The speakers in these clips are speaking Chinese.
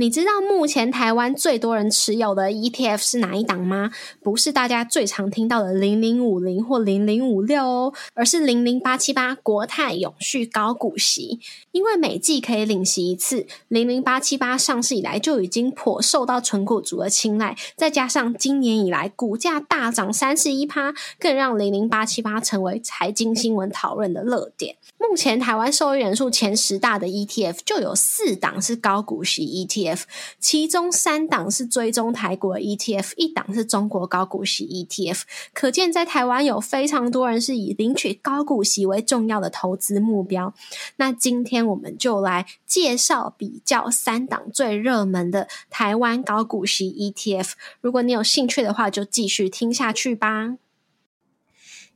你知道目前台湾最多人持有的 ETF 是哪一档吗？不是大家最常听到的零零五零或零零五六哦，而是零零八七八国泰永续高股息。因为每季可以领息一次，零零八七八上市以来就已经颇受到存股族的青睐，再加上今年以来股价大涨三十一趴，更让零零八七八成为财经新闻讨论的热点。目前台湾受益人数前十大的 ETF 就有四档是高股息 ETF，其中三档是追踪台股 ETF，一档是中国高股息 ETF。可见在台湾有非常多人是以领取高股息为重要的投资目标。那今天我们就来介绍比较三档最热门的台湾高股息 ETF。如果你有兴趣的话，就继续听下去吧。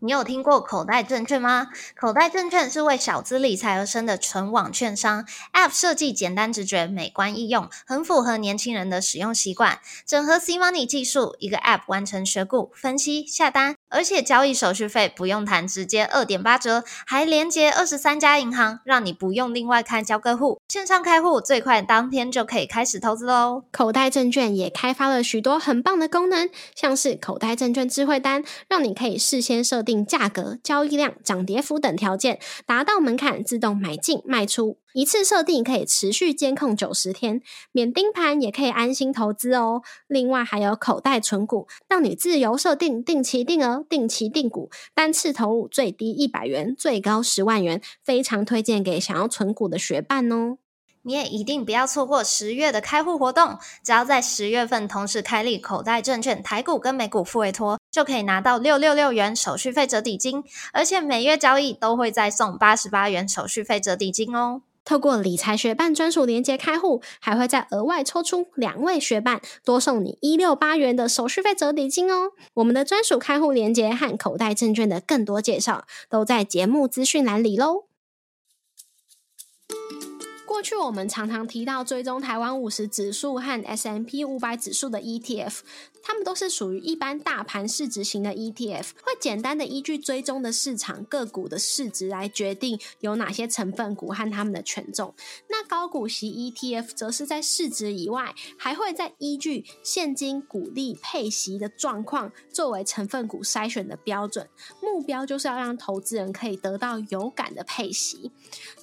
你有听过口袋证券吗？口袋证券是为小资理财而生的纯网券商，App 设计简单直觉、美观易用，很符合年轻人的使用习惯。整合 C Money 技术，一个 App 完成选股、分析、下单，而且交易手续费不用谈，直接二点八折，还连接二十三家银行，让你不用另外开交割户，线上开户最快当天就可以开始投资喽。口袋证券也开发了许多很棒的功能，像是口袋证券智慧单，让你可以事先设定价格、交易量、涨跌幅等条件，达到门槛自动买进卖出，一次设定可以持续监控九十天，免盯盘也可以安心投资哦。另外还有口袋存股，让你自由设定定期定额、定期定股，单次投入最低一百元，最高十万元，非常推荐给想要存股的学伴哦。你也一定不要错过十月的开户活动，只要在十月份同时开立口袋证券台股跟美股付委托，就可以拿到六六六元手续费折抵金，而且每月交易都会再送八十八元手续费折抵金哦。透过理财学伴专属连接开户，还会再额外抽出两位学伴，多送你一六八元的手续费折抵金哦。我们的专属开户连接和口袋证券的更多介绍，都在节目资讯栏里喽。过去我们常常提到追踪台湾五十指数和 S M P 五百指数的 E T F，它们都是属于一般大盘市值型的 ETF，会简单的依据追踪的市场个股的市值来决定有哪些成分股和它们的权重。那高股息 ETF 则是在市值以外，还会再依据现金股利配息的状况作为成分股筛选的标准，目标就是要让投资人可以得到有感的配息。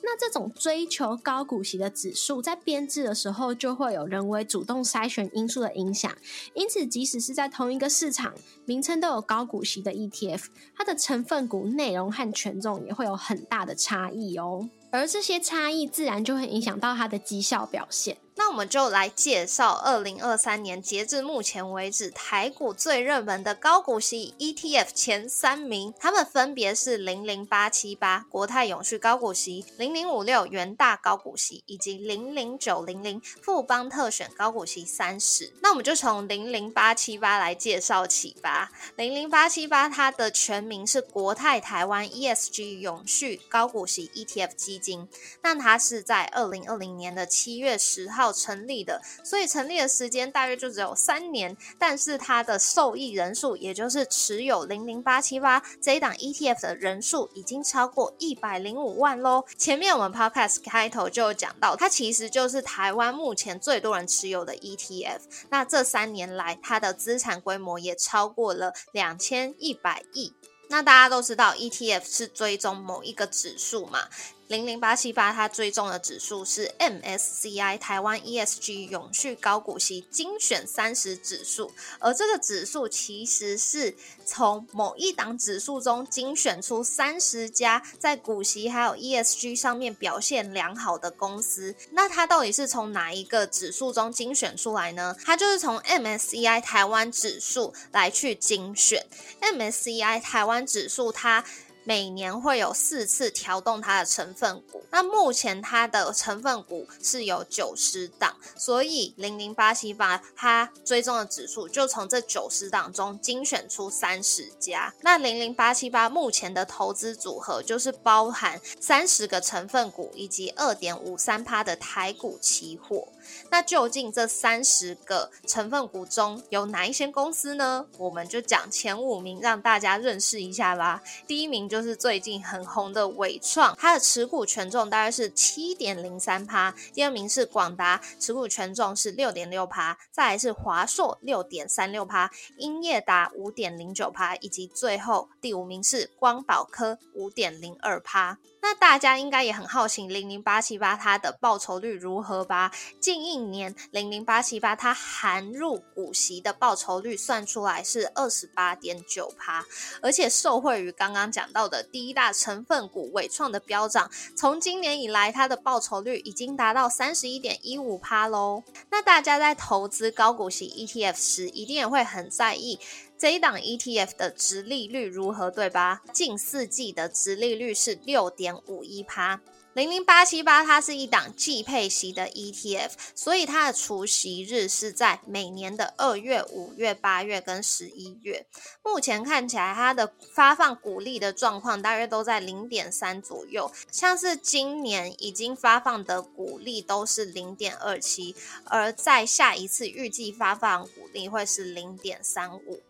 那这种追求高股息的指数，在编制的时候就会有人为主动筛选因素的影响，因此即使是在同一个市场，名称都有高股息的 ETF，它的成分股内容和权重也会有很大的差异哦。而这些差异自然就会影响到它的绩效表现。那我们就来介绍二零二三年截至目前为止台股最热门的高股息 ETF 前三名，他们分别是零零八七八国泰永续高股息、零零五六元大高股息以及零零九零零富邦特选高股息三十。那我们就从零零八七八来介绍起吧。零零八七八它的全名是国泰台湾 ESG 永续高股息 ETF 基金，那它是在二零二零年的七月十号。成立的，所以成立的时间大约就只有三年，但是它的受益人数，也就是持有零零八七八这一档 ETF 的人数，已经超过一百零五万喽。前面我们 Podcast 开头就有讲到，它其实就是台湾目前最多人持有的 ETF。那这三年来，它的资产规模也超过了两千一百亿。那大家都知道，ETF 是追踪某一个指数嘛？零零八七八它追踪的指数是 MSCI 台湾 ESG 永续高股息精选三十指数，而这个指数其实是从某一档指数中精选出三十家在股息还有 ESG 上面表现良好的公司。那它到底是从哪一个指数中精选出来呢？它就是从 MSCI 台湾指数来去精选。MSCI 台湾指数它。每年会有四次调动它的成分股，那目前它的成分股是有九十档，所以零零八七八它追踪的指数就从这九十档中精选出三十家。那零零八七八目前的投资组合就是包含三十个成分股以及二点五三趴的台股期货。那究竟这三十个成分股中有哪一些公司呢？我们就讲前五名，让大家认识一下吧。第一名就是最近很红的伟创，它的持股权重大概是七点零三趴。第二名是广达，持股权重是六点六趴。再来是华硕，六点三六趴。英业达五点零九趴，以及最后第五名是光宝科，五点零二趴。那大家应该也很好奇，零零八七八它的报酬率如何吧？近一年，零零八七八它含入股息的报酬率算出来是二十八点九趴，而且受惠于刚刚讲到的第一大成分股伟创的飙涨，从今年以来它的报酬率已经达到三十一点一五趴喽。那大家在投资高股息 ETF 时，一定也会很在意。这一档 ETF 的值利率如何，对吧？近四季的值利率是六点五一趴。零零八七八，它是一档季配息的 ETF，所以它的除息日是在每年的二月、五月、八月跟十一月。目前看起来，它的发放股利的状况大约都在零点三左右。像是今年已经发放的股利都是零点二七，而在下一次预计发放股利会是零点三五。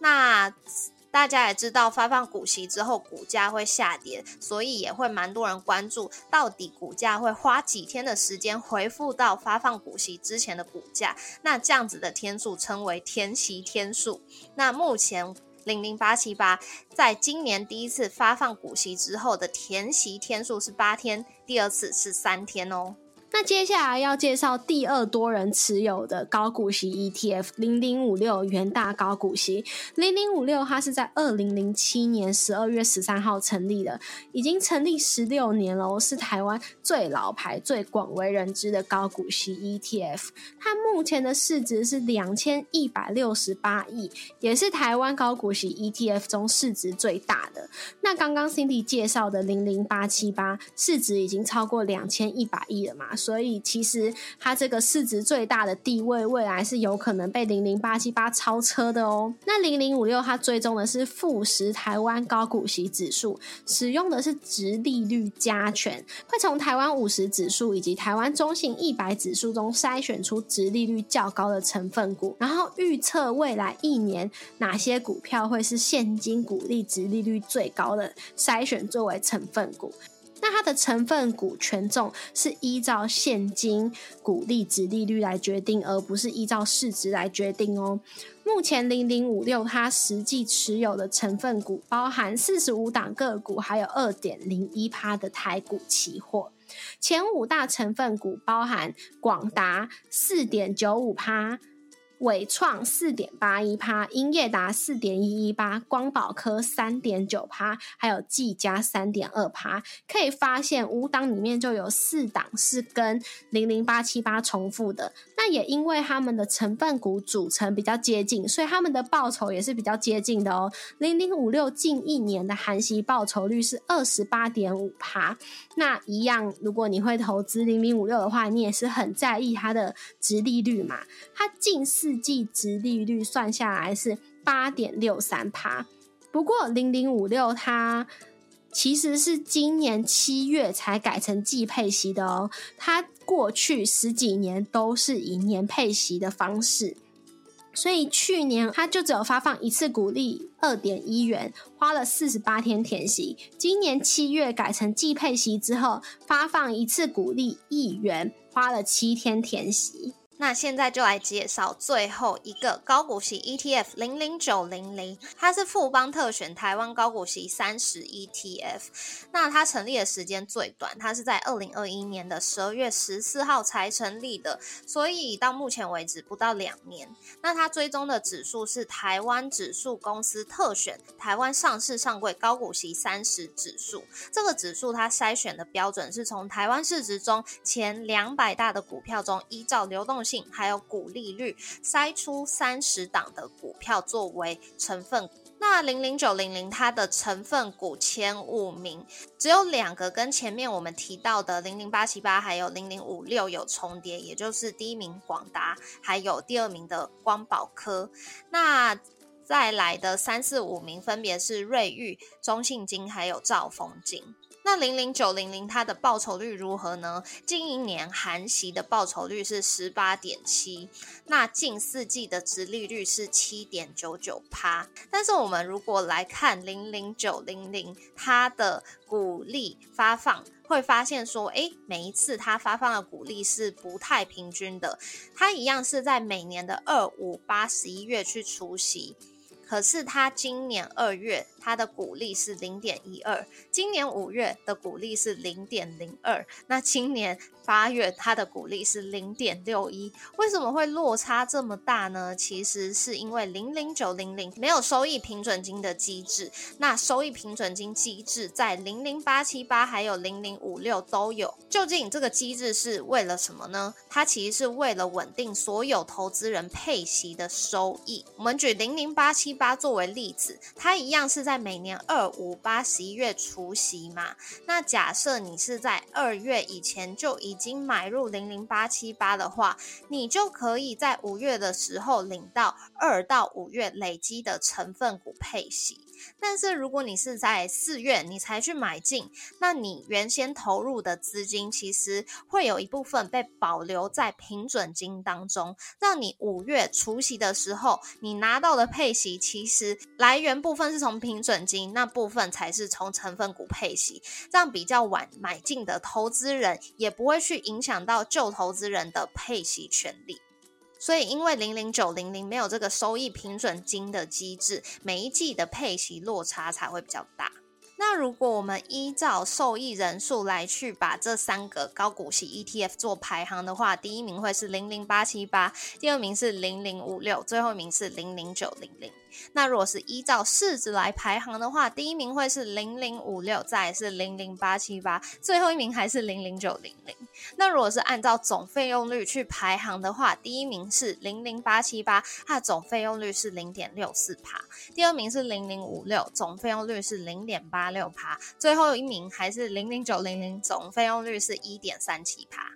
那大家也知道，发放股息之后股价会下跌，所以也会蛮多人关注，到底股价会花几天的时间回复到发放股息之前的股价？那这样子的天数称为填息天数。那目前零零八七八在今年第一次发放股息之后的填息天数是八天，第二次是三天哦。那接下来要介绍第二多人持有的高股息 ETF 零零五六元大高股息零零五六，它是在二零零七年十二月十三号成立的，已经成立十六年了，是台湾最老牌、最广为人知的高股息 ETF。它目前的市值是两千一百六十八亿，也是台湾高股息 ETF 中市值最大的。那刚刚 Cindy 介绍的零零八七八，市值已经超过两千一百亿了嘛？所以其实它这个市值最大的地位，未来是有可能被零零八七八超车的哦。那零零五六它追踪的是富时台湾高股息指数，使用的是直利率加权，会从台湾五十指数以及台湾中性一百指数中筛选出直利率较高的成分股，然后预测未来一年哪些股票会是现金股利直利率最高的，筛选作为成分股。那它的成分股权重是依照现金股利值利率来决定，而不是依照市值来决定哦。目前零零五六它实际持有的成分股包含四十五档个股，还有二点零一趴的台股期货。前五大成分股包含广达四点九五趴。伟创四点八一趴，英业达四点一一八，光宝科三点九趴，还有技嘉三点二趴。可以发现五档里面就有四档是跟零零八七八重复的。那也因为他们的成分股组成比较接近，所以他们的报酬也是比较接近的哦。零零五六近一年的含息报酬率是二十八点五趴。那一样，如果你会投资零零五六的话，你也是很在意它的值利率嘛？它近四四季值利率算下来是八点六三趴。不过零零五六它其实是今年七月才改成季配息的哦。它过去十几年都是以年配息的方式。所以去年他就只有发放一次股利二点一元，花了四十八天填息。今年七月改成季配息之后，发放一次股利一元，花了七天填息。那现在就来介绍最后一个高股息 ETF 零零九零零，它是富邦特选台湾高股息三十 ETF。那它成立的时间最短，它是在二零二一年的十二月十四号才成立的，所以到目前为止不到两年。那它追踪的指数是台湾指数公司特选台湾上市上柜高股息三十指数。这个指数它筛选的标准是从台湾市值中前两百大的股票中，依照流动性。还有股利率筛出三十档的股票作为成分股。那零零九零零它的成分股前五名只有两个跟前面我们提到的零零八七八还有零零五六有重叠，也就是第一名广达，还有第二名的光宝科。那再来的三四五名分别是瑞昱、中信金还有兆丰金。那零零九零零它的报酬率如何呢？近一年含息的报酬率是十八点七，那近四季的值利率是七点九九趴。但是我们如果来看零零九零零它的股利发放，会发现说，诶，每一次它发放的股利是不太平均的。它一样是在每年的二五八十一月去除息。可是它今年二月它的股利是零点一二，今年五月的股利是零点零二，那今年八月它的股利是零点六一，为什么会落差这么大呢？其实是因为零零九零零没有收益平准金的机制，那收益平准金机制在零零八七八还有零零五六都有。究竟这个机制是为了什么呢？它其实是为了稳定所有投资人配息的收益。我们举零零八七。八作为例子，它一样是在在每年二五八十一月除夕嘛。那假设你是在二月以前就已经买入零零八七八的话，你就可以在五月的时候领到二到五月累积的成分股配息。但是如果你是在四月你才去买进，那你原先投入的资金其实会有一部分被保留在平准金当中，让你五月除息的时候，你拿到的配息其实来源部分是从平准金，那部分才是从成分股配息，这样比较晚买进的投资人也不会去影响到旧投资人的配息权利。所以，因为零零九零零没有这个收益平准金的机制，每一季的配息落差才会比较大。那如果我们依照受益人数来去把这三个高股息 ETF 做排行的话，第一名会是零零八七八，第二名是零零五六，最后一名是零零九零零。那如果是依照市值来排行的话，第一名会是零零五六，再是零零八七八，最后一名还是零零九零零。那如果是按照总费用率去排行的话，第一名是零零八七八，它的总费用率是零点六四帕；第二名是零零五六，总费用率是零点八六帕；最后一名还是零零九零零，总费用率是一点三七帕。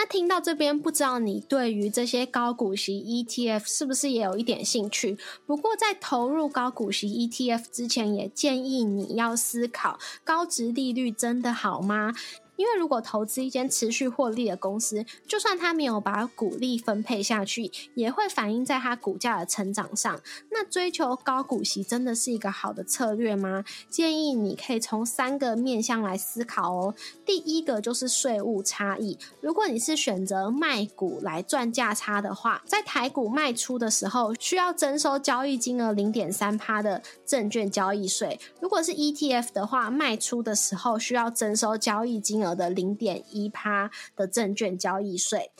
那听到这边，不知道你对于这些高股息 ETF 是不是也有一点兴趣？不过在投入高股息 ETF 之前，也建议你要思考：高值利率真的好吗？因为如果投资一间持续获利的公司，就算它没有把股利分配下去，也会反映在它股价的成长上。那追求高股息真的是一个好的策略吗？建议你可以从三个面向来思考哦。第一个就是税务差异。如果你是选择卖股来赚价差的话，在台股卖出的时候，需要征收交易金额零点三趴的证券交易税；如果是 ETF 的话，卖出的时候需要征收交易金额。的零点一趴的证券交易税，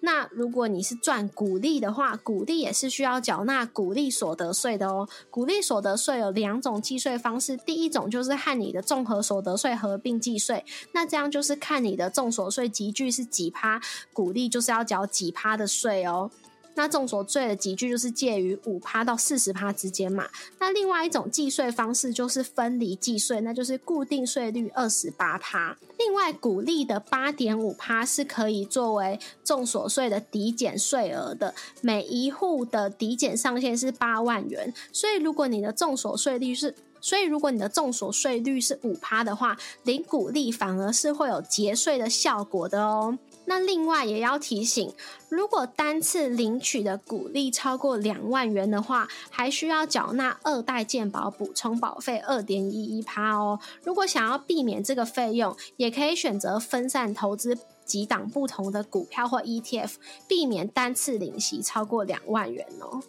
那如果你是赚股利的话，股利也是需要缴纳股利所得税的哦。股利所得税有两种计税方式，第一种就是和你的综合所得税合并计税，那这样就是看你的综所税集聚是几趴，股利就是要缴几趴的税哦。那众所税的集聚就是介于五趴到四十趴之间嘛。那另外一种计税方式就是分离计税，那就是固定税率二十八趴。另外，股利的八点五趴是可以作为众所税的抵减税额的。每一户的抵减上限是八万元，所以如果你的众所税率是，所以如果你的众所税率是五趴的话，领股利反而是会有节税的效果的哦。那另外也要提醒，如果单次领取的股利超过两万元的话，还需要缴纳二代健保补充保费二点一一趴哦。如果想要避免这个费用，也可以选择分散投资。几档不同的股票或 ETF，避免单次领息超过两万元哦。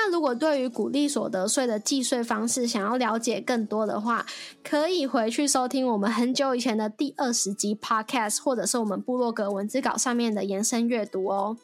那如果对于股利所得税的计税方式想要了解更多的话，可以回去收听我们很久以前的第二十集 Podcast，或者是我们部落格文字稿上面的延伸阅读哦。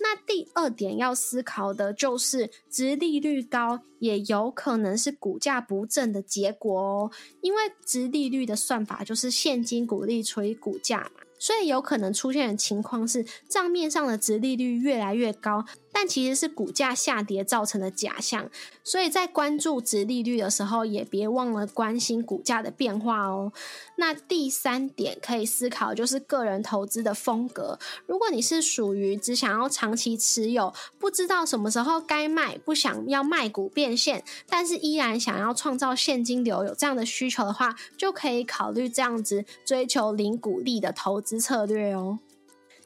那第二点要思考的就是，值利率高也有可能是股价不振的结果哦，因为值利率的算法就是现金股利除以股价嘛。所以有可能出现的情况是，账面上的值利率越来越高，但其实是股价下跌造成的假象。所以在关注值利率的时候，也别忘了关心股价的变化哦。那第三点可以思考就是个人投资的风格。如果你是属于只想要长期持有，不知道什么时候该卖，不想要卖股变现，但是依然想要创造现金流，有这样的需求的话，就可以考虑这样子追求零股利的投资策略哦。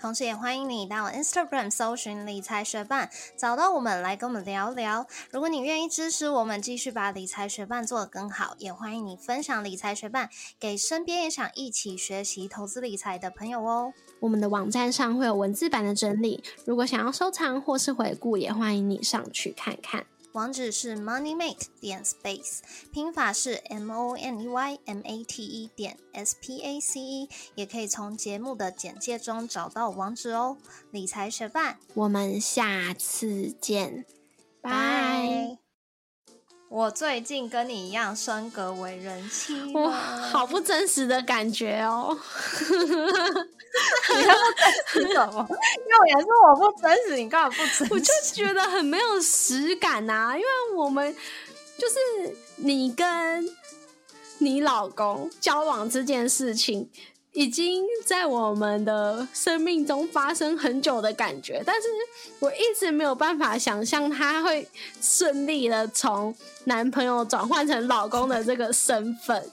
同时，也欢迎你到 Instagram 搜寻理财学伴，找到我们来跟我们聊聊。如果你愿意支持我们，继续把理财学伴做得更好，也欢迎你分享理财学伴给身边也想一起学习投资理财的朋友哦。我们的网站上会有文字版的整理，如果想要收藏或是回顾，也欢迎你上去看看。网址是 moneymate 点 space，拼法是 m o n e y m a t e 点 s p a c e，也可以从节目的简介中找到网址哦。理财学伴，我们下次见，拜。我最近跟你一样升格为人妻，哇，好不真实的感觉哦。你要不真实什么？因为也是我不真实，你干嘛不真实？我就觉得很没有实感呐，因为我们就是你跟你老公交往这件事情，已经在我们的生命中发生很久的感觉，但是我一直没有办法想象他会顺利的从男朋友转换成老公的这个身份，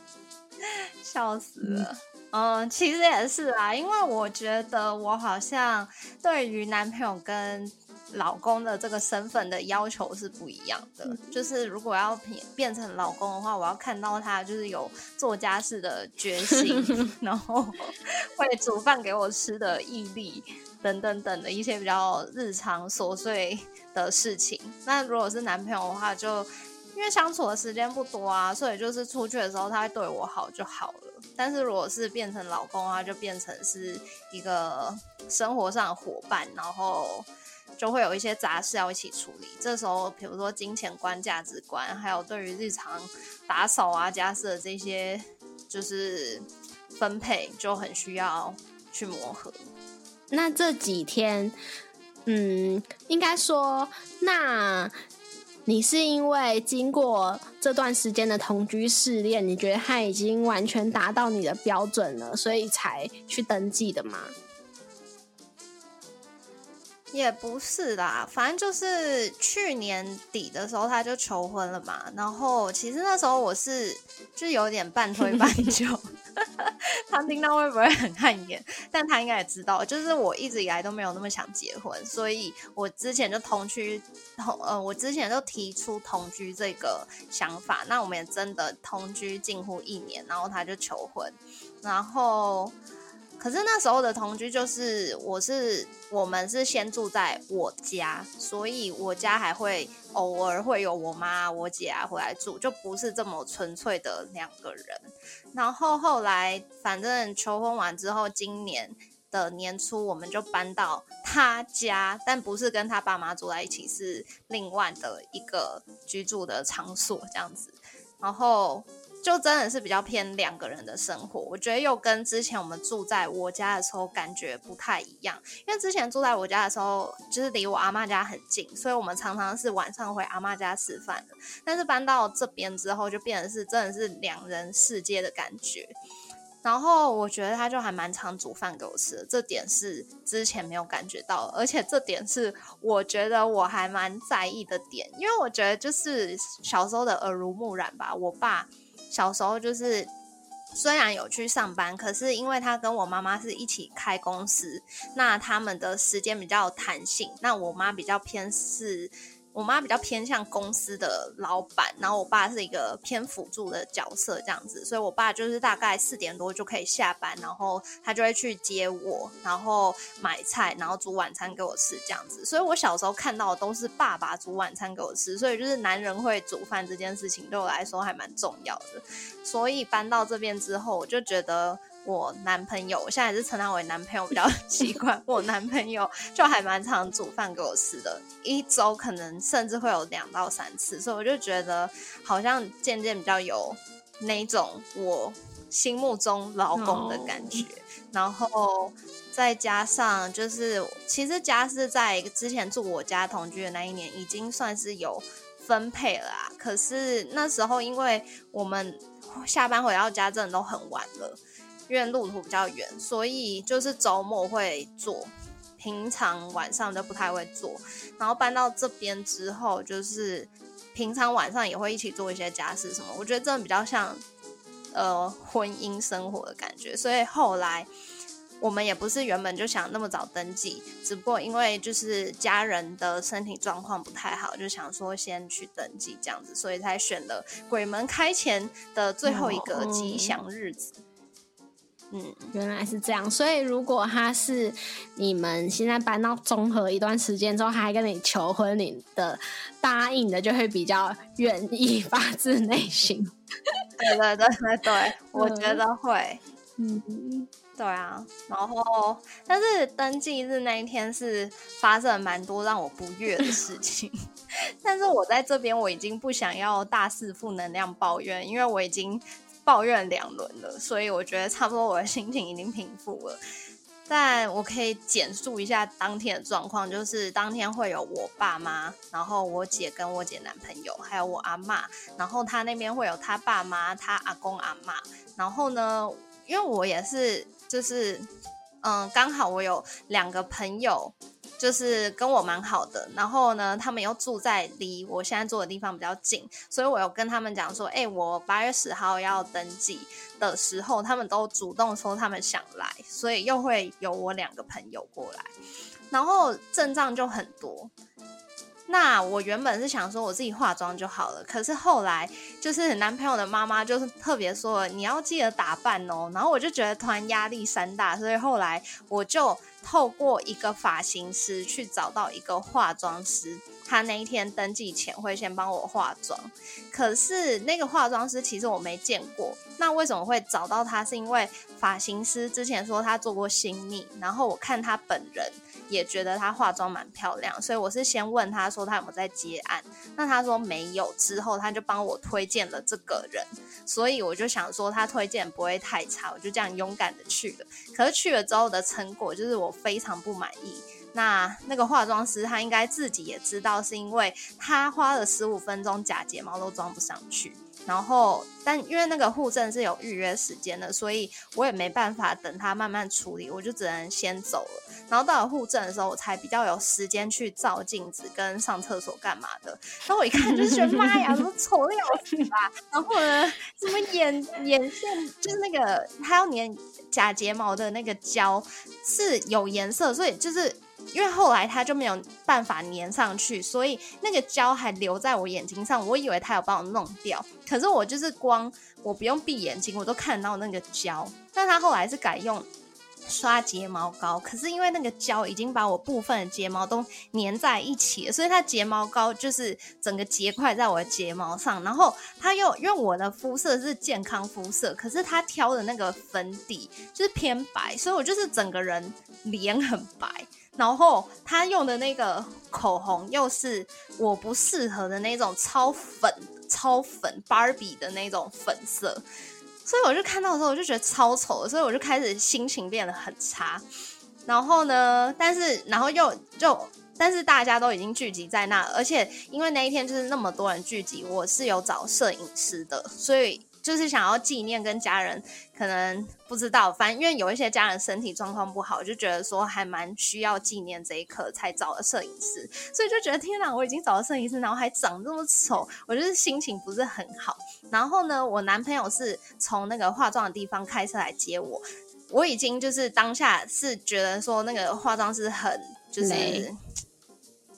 笑死了。嗯，其实也是啊，因为我觉得我好像对于男朋友跟老公的这个身份的要求是不一样的。就是如果要变变成老公的话，我要看到他就是有做家事的决心，然后会煮饭给我吃的毅力等等等的一些比较日常琐碎的事情。那如果是男朋友的话，就因为相处的时间不多啊，所以就是出去的时候他会对我好就好了。但是如果是变成老公啊，就变成是一个生活上的伙伴，然后就会有一些杂事要一起处理。这时候，比如说金钱观、价值观，还有对于日常打扫啊、家事的这些，就是分配，就很需要去磨合。那这几天，嗯，应该说那。你是因为经过这段时间的同居试炼，你觉得他已经完全达到你的标准了，所以才去登记的吗？也不是啦，反正就是去年底的时候他就求婚了嘛。然后其实那时候我是就有点半推半就，他听到会不会很汗颜？但他应该也知道，就是我一直以来都没有那么想结婚，所以我之前就同居同呃，我之前就提出同居这个想法。那我们也真的同居近乎一年，然后他就求婚，然后。可是那时候的同居就是，我是我们是先住在我家，所以我家还会偶尔会有我妈、我姐啊回来住，就不是这么纯粹的两个人。然后后来反正求婚完之后，今年的年初我们就搬到他家，但不是跟他爸妈住在一起，是另外的一个居住的场所这样子。然后。就真的是比较偏两个人的生活，我觉得又跟之前我们住在我家的时候感觉不太一样。因为之前住在我家的时候，就是离我阿妈家很近，所以我们常常是晚上回阿妈家吃饭的。但是搬到这边之后，就变成是真的是两人世界的感觉。然后我觉得他就还蛮常煮饭给我吃的，这点是之前没有感觉到，而且这点是我觉得我还蛮在意的点，因为我觉得就是小时候的耳濡目染吧，我爸。小时候就是虽然有去上班，可是因为他跟我妈妈是一起开公司，那他们的时间比较弹性。那我妈比较偏是。我妈比较偏向公司的老板，然后我爸是一个偏辅助的角色这样子，所以我爸就是大概四点多就可以下班，然后他就会去接我，然后买菜，然后煮晚餐给我吃这样子。所以我小时候看到的都是爸爸煮晚餐给我吃，所以就是男人会煮饭这件事情对我来说还蛮重要的。所以搬到这边之后，我就觉得。我男朋友，我现在是称他为男朋友比较 习惯。我男朋友就还蛮常煮饭给我吃的，一周可能甚至会有两到三次，所以我就觉得好像渐渐比较有那种我心目中老公的感觉。然后再加上就是，其实家是在之前住我家同居的那一年已经算是有分配了啊。可是那时候因为我们下班回到家真的都很晚了。因为路途比较远，所以就是周末会做，平常晚上就不太会做。然后搬到这边之后，就是平常晚上也会一起做一些家事什么。我觉得真的比较像呃婚姻生活的感觉。所以后来我们也不是原本就想那么早登记，只不过因为就是家人的身体状况不太好，就想说先去登记这样子，所以才选了鬼门开前的最后一个吉祥日子。原来是这样。所以如果他是你们现在搬到综合一段时间之后，他还跟你求婚，你的答应的就会比较愿意 发自内心。对对对对对，我觉得会。嗯，对啊。然后，但是登记日那一天是发生了蛮多让我不悦的事情。但是我在这边我已经不想要大肆负能量抱怨，因为我已经。抱怨两轮了，所以我觉得差不多我的心情已经平复了。但我可以简述一下当天的状况，就是当天会有我爸妈，然后我姐跟我姐男朋友，还有我阿妈，然后他那边会有他爸妈、他阿公阿妈。然后呢，因为我也是，就是嗯，刚好我有两个朋友。就是跟我蛮好的，然后呢，他们又住在离我现在住的地方比较近，所以我有跟他们讲说，哎，我八月十号要登记的时候，他们都主动说他们想来，所以又会有我两个朋友过来，然后症状就很多。那我原本是想说我自己化妆就好了，可是后来就是男朋友的妈妈就是特别说你要记得打扮哦，然后我就觉得突然压力山大，所以后来我就透过一个发型师去找到一个化妆师，他那一天登记前会先帮我化妆，可是那个化妆师其实我没见过，那为什么会找到他？是因为发型师之前说他做过新密，然后我看他本人。也觉得他化妆蛮漂亮，所以我是先问他说他有没有在接案，那他说没有，之后他就帮我推荐了这个人，所以我就想说他推荐不会太差，我就这样勇敢的去了。可是去了之后的成果就是我非常不满意。那那个化妆师他应该自己也知道，是因为他花了十五分钟假睫毛都装不上去。然后，但因为那个护证是有预约时间的，所以我也没办法等他慢慢处理，我就只能先走了。然后到了护证的时候，我才比较有时间去照镜子跟上厕所干嘛的。然后我一看就是觉得 妈呀，都丑的要死吧！然后呢，什么眼眼线就是那个他要粘假睫毛的那个胶是有颜色，所以就是。因为后来他就没有办法粘上去，所以那个胶还留在我眼睛上。我以为他有帮我弄掉，可是我就是光我不用闭眼睛，我都看到那个胶。但他后来是改用刷睫毛膏，可是因为那个胶已经把我部分的睫毛都粘在一起了，所以它睫毛膏就是整个结块在我的睫毛上。然后他又因为我的肤色是健康肤色，可是他挑的那个粉底就是偏白，所以我就是整个人脸很白。然后他用的那个口红又是我不适合的那种超粉、超粉芭比的那种粉色，所以我就看到的时候我就觉得超丑，所以我就开始心情变得很差。然后呢，但是然后又就，但是大家都已经聚集在那，而且因为那一天就是那么多人聚集，我是有找摄影师的，所以。就是想要纪念跟家人，可能不知道，反正因为有一些家人身体状况不好，就觉得说还蛮需要纪念这一刻，才找了摄影师，所以就觉得天哪，我已经找了摄影师，然后还长这么丑，我就是心情不是很好。然后呢，我男朋友是从那个化妆的地方开车来接我，我已经就是当下是觉得说那个化妆师很就是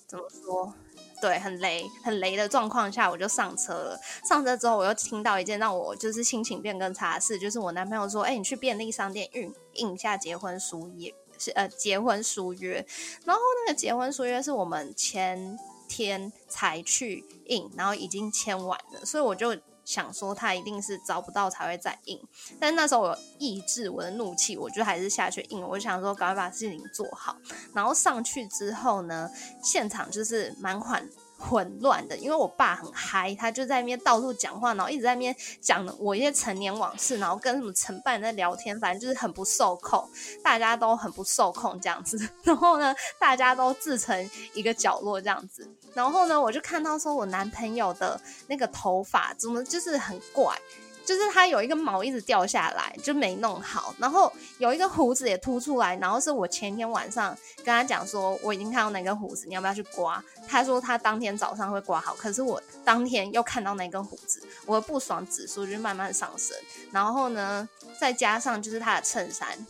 怎么说？对，很雷，很雷的状况下，我就上车了。上车之后，我又听到一件让我就是心情变更差的事，就是我男朋友说：“哎，你去便利商店印印一下结婚书页，是呃结婚书约。”然后那个结婚书约是我们前天才去印，然后已经签完了，所以我就。想说他一定是找不到才会再应，但那时候我抑制我的怒气，我就还是下去应。我想说赶快把事情做好，然后上去之后呢，现场就是蛮缓。混乱的，因为我爸很嗨，他就在那边到处讲话，然后一直在那边讲我一些成年往事，然后跟什么承办在聊天，反正就是很不受控，大家都很不受控这样子。然后呢，大家都自成一个角落这样子。然后呢，我就看到说我男朋友的那个头发怎么就是很怪。就是他有一个毛一直掉下来，就没弄好，然后有一个胡子也凸出来，然后是我前天晚上跟他讲说，我已经看到那根胡子，你要不要去刮？他说他当天早上会刮好，可是我当天又看到那根胡子，我的不爽指数就慢慢上升。然后呢，再加上就是他的衬衫，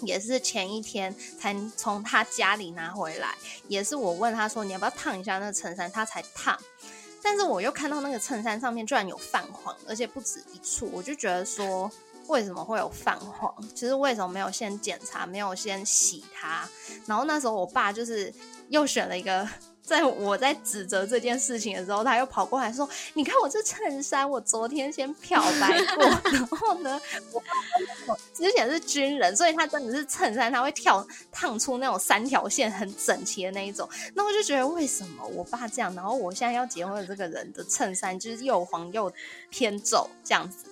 也是前一天才从他家里拿回来，也是我问他说你要不要烫一下那个衬衫，他才烫。但是我又看到那个衬衫上面居然有泛黄，而且不止一处，我就觉得说为什么会有泛黄？其实为什么没有先检查，没有先洗它？然后那时候我爸就是又选了一个。在我在指责这件事情的时候，他又跑过来说：“你看我这衬衫，我昨天先漂白过。然后呢，我之前是军人，所以他真的是衬衫，他会跳烫出那种三条线很整齐的那一种。那我就觉得为什么我爸这样？然后我现在要结婚的这个人的衬衫就是又黄又偏皱这样子。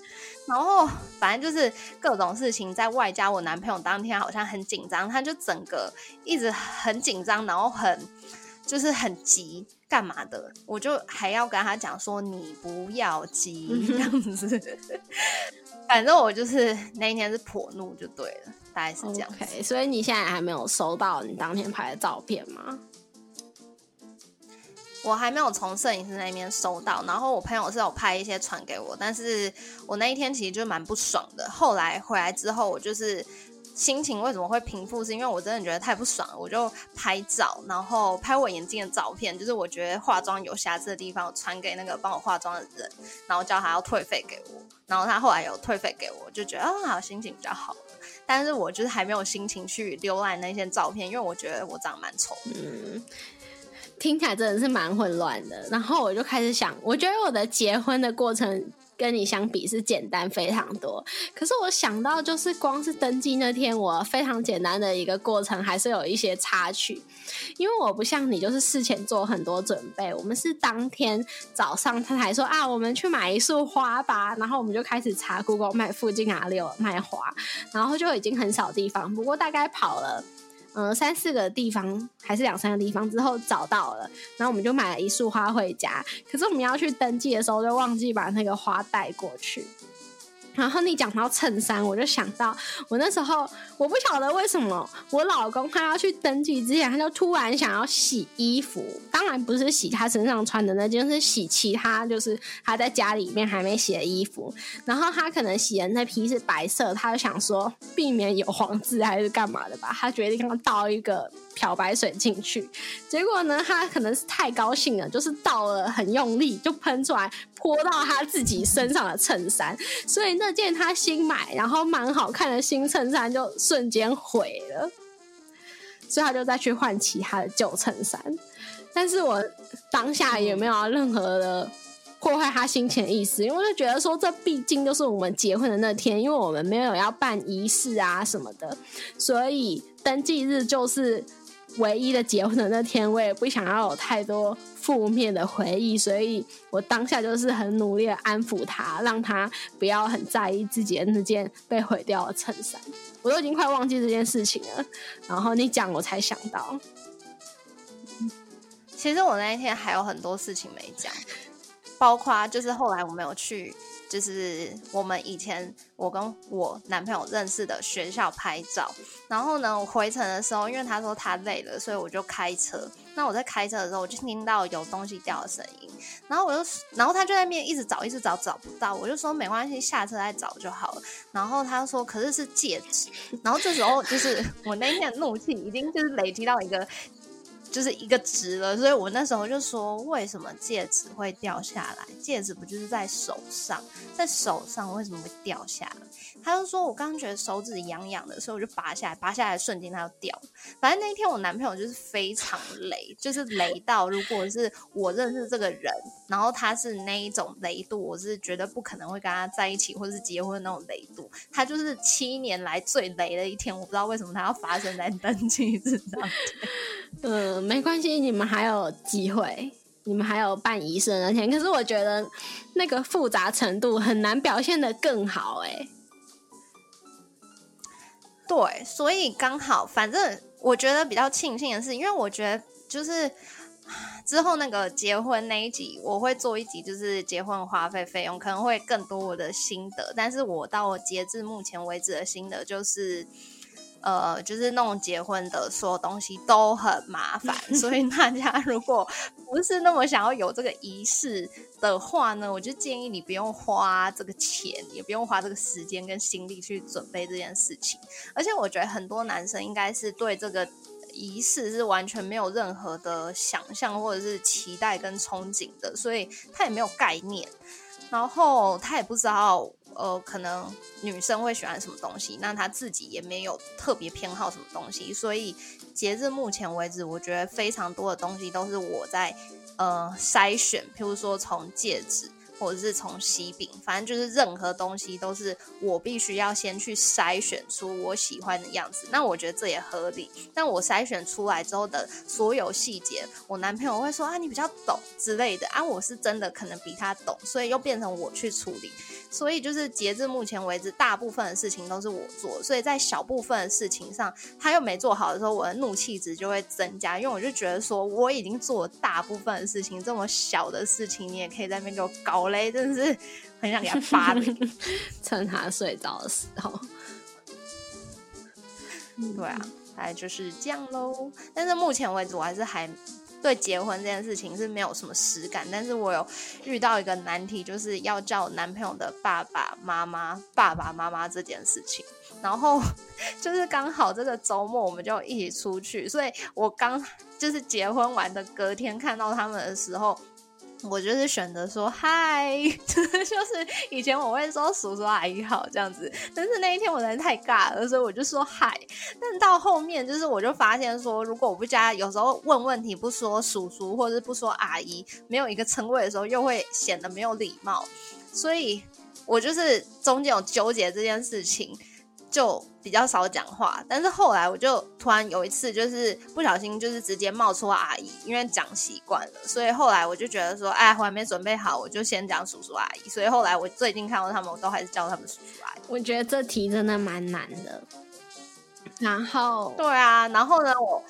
然后反正就是各种事情，在外加我男朋友当天好像很紧张，他就整个一直很紧张，然后很。就是很急，干嘛的？我就还要跟他讲说，你不要急这样子。反正我就是那一天是颇怒就对了，大概是这样。OK，所以你现在还没有收到你当天拍的照片吗？我还没有从摄影师那边收到，然后我朋友是有拍一些传给我，但是我那一天其实就蛮不爽的。后来回来之后，我就是。心情为什么会平复？是因为我真的觉得太不爽了，我就拍照，然后拍我眼睛的照片，就是我觉得化妆有瑕疵的地方，传给那个帮我化妆的人，然后叫他要退费给我，然后他后来有退费给我，就觉得啊，心情比较好。但是我就是还没有心情去浏览那些照片，因为我觉得我长得蛮丑。嗯，听起来真的是蛮混乱的。然后我就开始想，我觉得我的结婚的过程。跟你相比是简单非常多，可是我想到就是光是登记那天，我非常简单的一个过程，还是有一些插曲。因为我不像你，就是事前做很多准备，我们是当天早上他才说啊，我们去买一束花吧，然后我们就开始查 Google 买附近哪里有卖花，然后就已经很少地方，不过大概跑了。嗯，三四个地方还是两三个地方之后找到了，然后我们就买了一束花回家。可是我们要去登记的时候，就忘记把那个花带过去。然后你讲到衬衫，我就想到我那时候，我不晓得为什么我老公他要去登记之前，他就突然想要洗衣服。当然不是洗他身上穿的那件，是洗其他就是他在家里面还没洗的衣服。然后他可能洗的那批是白色，他就想说避免有黄渍还是干嘛的吧，他决定要倒一个。漂白水进去，结果呢，他可能是太高兴了，就是倒了很用力，就喷出来泼到他自己身上的衬衫，所以那件他新买然后蛮好看的新衬衫就瞬间毁了，所以他就再去换其他的旧衬衫。但是我当下也没有任何的破坏他心情的意思，因为我就觉得说，这毕竟就是我们结婚的那天，因为我们没有要办仪式啊什么的，所以登记日就是。唯一的结婚的那天，我也不想要有太多负面的回忆，所以我当下就是很努力的安抚他，让他不要很在意自己的那件被毁掉的衬衫。我都已经快忘记这件事情了，然后你讲我才想到。其实我那一天还有很多事情没讲，包括就是后来我没有去就是我们以前我跟我男朋友认识的学校拍照，然后呢，我回程的时候，因为他说他累了，所以我就开车。那我在开车的时候，我就听到有东西掉的声音，然后我就，然后他就在那边一直找，一直找，找不到。我就说没关系，下车再找就好了。然后他说，可是是戒指。然后这时候就是我那天的怒气已经就是累积到一个。就是一个值了，所以我那时候就说，为什么戒指会掉下来？戒指不就是在手上，在手上为什么会掉下来？他就说，我刚刚觉得手指痒痒的，所以我就拔下来，拔下来瞬间它就掉。反正那一天我男朋友就是非常雷，就是雷到如果是我认识这个人，然后他是那一种雷度，我是绝对不可能会跟他在一起或者是结婚那种雷度。他就是七年来最雷的一天，我不知道为什么他要发生在登记日当天。嗯，没关系，你们还有机会，你们还有办仪式那天。可是我觉得那个复杂程度很难表现的更好，哎。对，所以刚好，反正我觉得比较庆幸的是，因为我觉得就是之后那个结婚那一集，我会做一集，就是结婚花费费用，可能会更多我的心得。但是我到截至目前为止的心得就是。呃，就是弄结婚的所有东西都很麻烦，所以大家如果不是那么想要有这个仪式的话呢，我就建议你不用花这个钱，也不用花这个时间跟心力去准备这件事情。而且我觉得很多男生应该是对这个仪式是完全没有任何的想象或者是期待跟憧憬的，所以他也没有概念，然后他也不知道。呃，可能女生会喜欢什么东西，那她自己也没有特别偏好什么东西，所以截至目前为止，我觉得非常多的东西都是我在呃筛选，譬如说从戒指。或者是从西饼，反正就是任何东西都是我必须要先去筛选出我喜欢的样子。那我觉得这也合理。但我筛选出来之后的所有细节，我男朋友会说啊，你比较懂之类的啊，我是真的可能比他懂，所以又变成我去处理。所以就是截至目前为止，大部分的事情都是我做。所以在小部分的事情上，他又没做好的时候，我的怒气值就会增加。因为我就觉得说，我已经做了大部分的事情，这么小的事情，你也可以在那边给我搞。雷真的是很想给他发的，趁他睡着的时候。对啊，大概就是这样喽。但是目前为止，我还是还对结婚这件事情是没有什么实感。但是我有遇到一个难题，就是要叫男朋友的爸爸妈妈、爸爸妈妈这件事情。然后 就是刚好这个周末我们就一起出去，所以我刚就是结婚完的隔天看到他们的时候。我就是选择说嗨，就是以前我会说叔叔阿姨好这样子，但是那一天我真的太尬了，所以我就说嗨。但到后面就是我就发现说，如果我不加，有时候问问题不说叔叔或者不说阿姨，没有一个称谓的时候，又会显得没有礼貌，所以我就是中间有纠结这件事情。就比较少讲话，但是后来我就突然有一次，就是不小心，就是直接冒出阿姨，因为讲习惯了，所以后来我就觉得说，哎，我还没准备好，我就先讲叔叔阿姨。所以后来我最近看到他们，我都还是叫他们叔叔阿姨。我觉得这题真的蛮难的。然后，对啊，然后呢，我。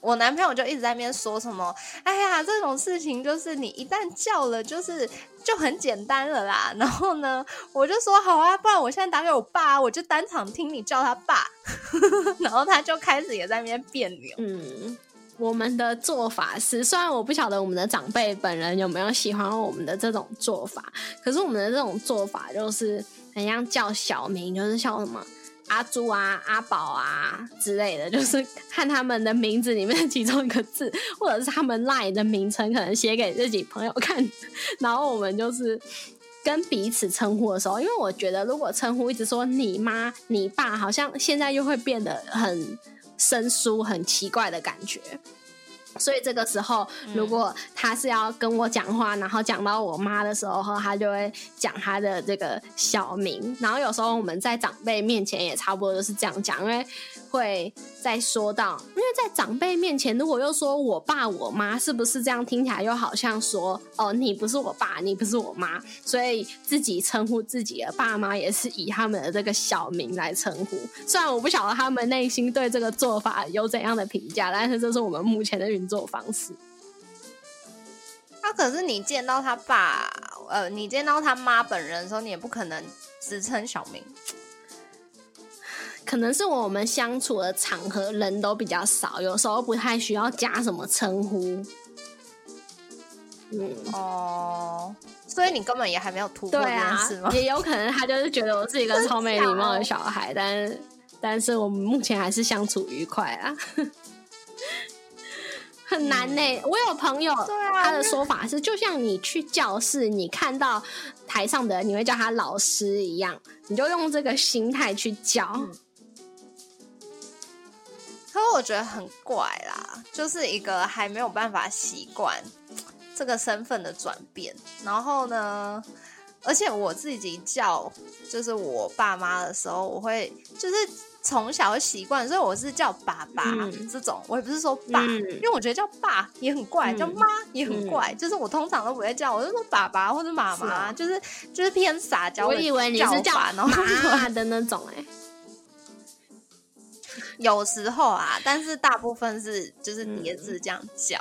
我男朋友就一直在那边说什么，哎呀，这种事情就是你一旦叫了，就是就很简单了啦。然后呢，我就说好啊，不然我现在打给我爸，我就当场听你叫他爸。然后他就开始也在那边别扭。嗯，我们的做法是，虽然我不晓得我们的长辈本人有没有喜欢我们的这种做法，可是我们的这种做法就是很像叫小名，就是叫什么。阿朱啊，阿宝啊之类的，就是看他们的名字里面其中一个字，或者是他们 LINE 的名称，可能写给自己朋友看。然后我们就是跟彼此称呼的时候，因为我觉得如果称呼一直说你妈、你爸，好像现在又会变得很生疏、很奇怪的感觉。所以这个时候，如果他是要跟我讲话，然后讲到我妈的时候，他就会讲他的这个小名。然后有时候我们在长辈面前也差不多就是这样讲，因为。会再说到，因为在长辈面前，如果又说我爸我妈，是不是这样听起来又好像说哦，你不是我爸，你不是我妈，所以自己称呼自己的爸妈也是以他们的这个小名来称呼。虽然我不晓得他们内心对这个做法有怎样的评价，但是这是我们目前的运作方式。那可是你见到他爸，呃，你见到他妈本人的时候，你也不可能直称小明。可能是我们相处的场合人都比较少，有时候不太需要加什么称呼。嗯哦，所以你根本也还没有突破这件事吗？也有可能他就是觉得我是一个超没礼貌的小孩，但但是我们目前还是相处愉快啊。很难呢，我有朋友，他的说法是，就像你去教室，你看到台上的人，你会叫他老师一样，你就用这个心态去教。可我觉得很怪啦，就是一个还没有办法习惯这个身份的转变。然后呢，而且我自己叫就是我爸妈的时候，我会就是。从小习惯，所以我是叫爸爸这种，我也不是说爸，因为我觉得叫爸也很怪，叫妈也很怪，就是我通常都不会叫，我就说爸爸或者妈妈，就是就是偏撒娇。我以为你是叫妈的那种哎，有时候啊，但是大部分是就是叠字这样叫，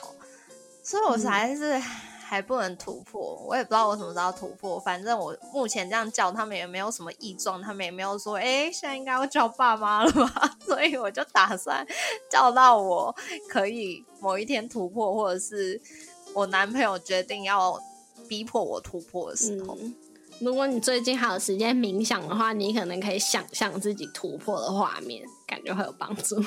所以我还是。还不能突破，我也不知道我什么时候突破。反正我目前这样叫他们也没有什么异状，他们也没有说，哎，现在应该要叫爸妈了吧？所以我就打算叫到我可以某一天突破，或者是我男朋友决定要逼迫我突破的时候。如果你最近还有时间冥想的话，你可能可以想象自己突破的画面，感觉会有帮助。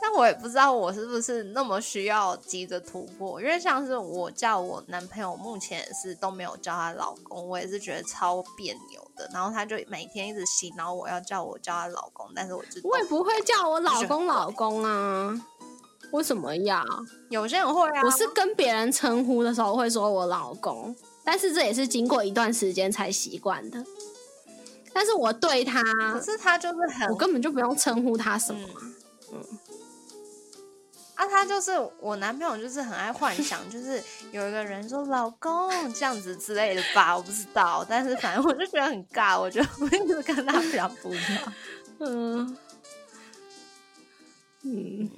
但我也不知道我是不是那么需要急着突破，因为像是我叫我男朋友，目前也是都没有叫他老公，我也是觉得超别扭的。然后他就每天一直洗脑我要叫我叫他老公，但是我就我也不会叫我老公老公啊，为什么要？有些人会啊，我是跟别人称呼的时候会说我老公，但是这也是经过一段时间才习惯的。但是我对他，可是他就是很，我根本就不用称呼他什么，嗯。啊，他就是我男朋友，就是很爱幻想，就是有一个人说“老公”这样子之类的吧，我不知道，但是反正我就觉得很尬，我觉得我一直跟他比较不一样，嗯嗯。